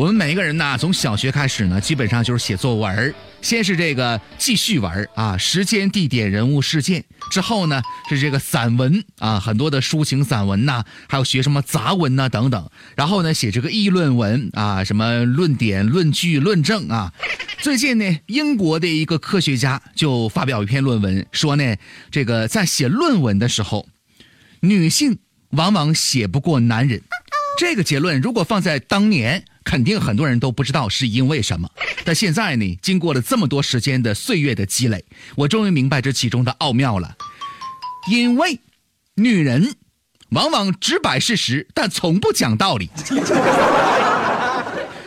我们每一个人呢，从小学开始呢，基本上就是写作文。先是这个记叙文啊，时间、地点、人物、事件。之后呢，是这个散文啊，很多的抒情散文呐，还有学什么杂文呐等等。然后呢，写这个议论文啊，什么论点、论据、论证啊。最近呢，英国的一个科学家就发表一篇论文，说呢，这个在写论文的时候，女性往往写不过男人。这个结论如果放在当年。肯定很多人都不知道是因为什么，但现在呢，经过了这么多时间的岁月的积累，我终于明白这其中的奥妙了。因为女人往往只摆事实，但从不讲道理。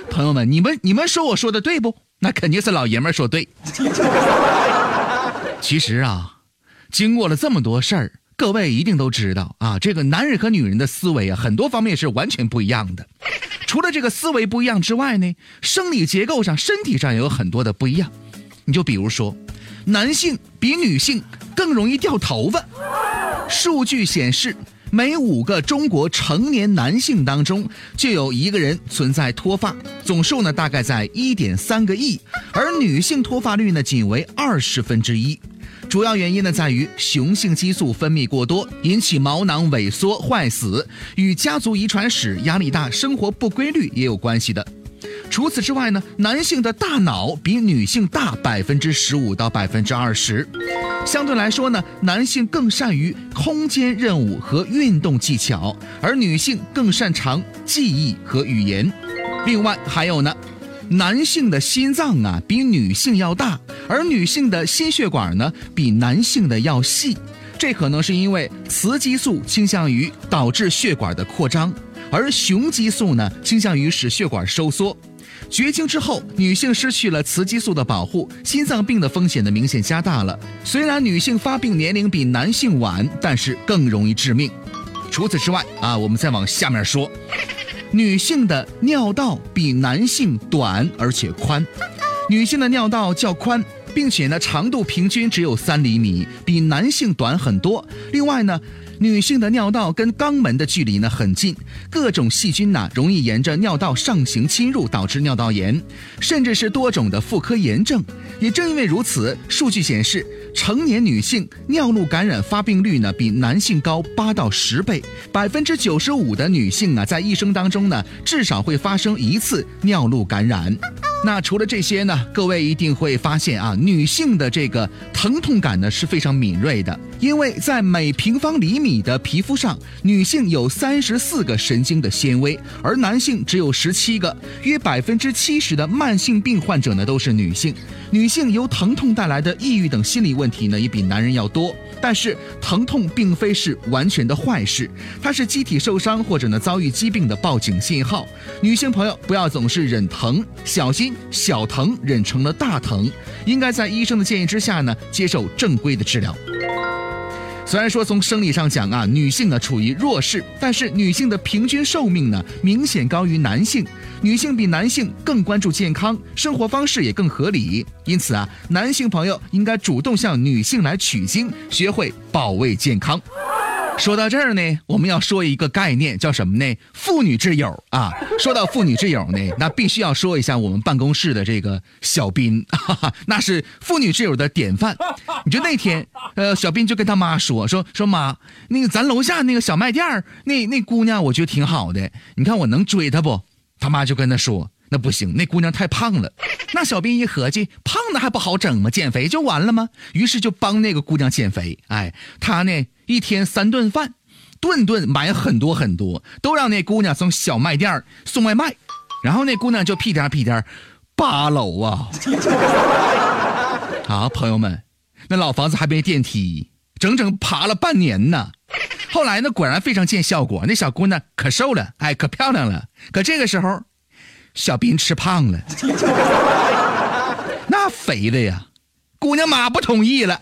朋友们，你们你们说我说的对不？那肯定是老爷们说对。其实啊，经过了这么多事儿。各位一定都知道啊，这个男人和女人的思维啊，很多方面是完全不一样的。除了这个思维不一样之外呢，生理结构上、身体上也有很多的不一样。你就比如说，男性比女性更容易掉头发。数据显示，每五个中国成年男性当中就有一个人存在脱发，总数呢大概在一点三个亿，而女性脱发率呢仅为二十分之一。主要原因呢，在于雄性激素分泌过多，引起毛囊萎缩坏死，与家族遗传史、压力大、生活不规律也有关系的。除此之外呢，男性的大脑比女性大百分之十五到百分之二十，相对来说呢，男性更善于空间任务和运动技巧，而女性更擅长记忆和语言。另外还有呢。男性的心脏啊比女性要大，而女性的心血管呢比男性的要细，这可能是因为雌激素倾向于导致血管的扩张，而雄激素呢倾向于使血管收缩。绝经之后，女性失去了雌激素的保护，心脏病的风险呢明显加大了。虽然女性发病年龄比男性晚，但是更容易致命。除此之外啊，我们再往下面说。女性的尿道比男性短而且宽，女性的尿道较宽，并且呢长度平均只有三厘米，比男性短很多。另外呢。女性的尿道跟肛门的距离呢很近，各种细菌呢容易沿着尿道上行侵入，导致尿道炎，甚至是多种的妇科炎症。也正因为如此，数据显示，成年女性尿路感染发病率呢比男性高八到十倍，百分之九十五的女性啊在一生当中呢至少会发生一次尿路感染。那除了这些呢，各位一定会发现啊，女性的这个疼痛感呢是非常敏锐的，因为在每平方厘米的皮肤上，女性有三十四个神经的纤维，而男性只有十七个。约百分之七十的慢性病患者呢都是女性，女性由疼痛带来的抑郁等心理问题呢也比男人要多。但是疼痛并非是完全的坏事，它是机体受伤或者呢遭遇疾病的报警信号。女性朋友不要总是忍疼，小心小疼忍成了大疼，应该在医生的建议之下呢接受正规的治疗。虽然说从生理上讲啊，女性呢处于弱势，但是女性的平均寿命呢明显高于男性，女性比男性更关注健康，生活方式也更合理。因此啊，男性朋友应该主动向女性来取经，学会保卫健康。说到这儿呢，我们要说一个概念，叫什么呢？妇女之友啊。说到妇女之友呢，那必须要说一下我们办公室的这个小斌，那是妇女之友的典范。你就那天，呃，小斌就跟他妈说说说妈，那个咱楼下那个小卖店那那姑娘我觉得挺好的，你看我能追她不？他妈就跟他说，那不行，那姑娘太胖了。那小兵一合计，胖的还不好整吗？减肥就完了吗？于是就帮那个姑娘减肥。哎，他呢？一天三顿饭，顿顿买很多很多，都让那姑娘从小卖店送外卖，然后那姑娘就屁颠屁颠八楼啊！啊，朋友们，那老房子还没电梯，整整爬了半年呢。后来呢，果然非常见效果，那小姑娘可瘦了，哎，可漂亮了。可这个时候，小斌吃胖了，那肥的呀，姑娘妈不同意了。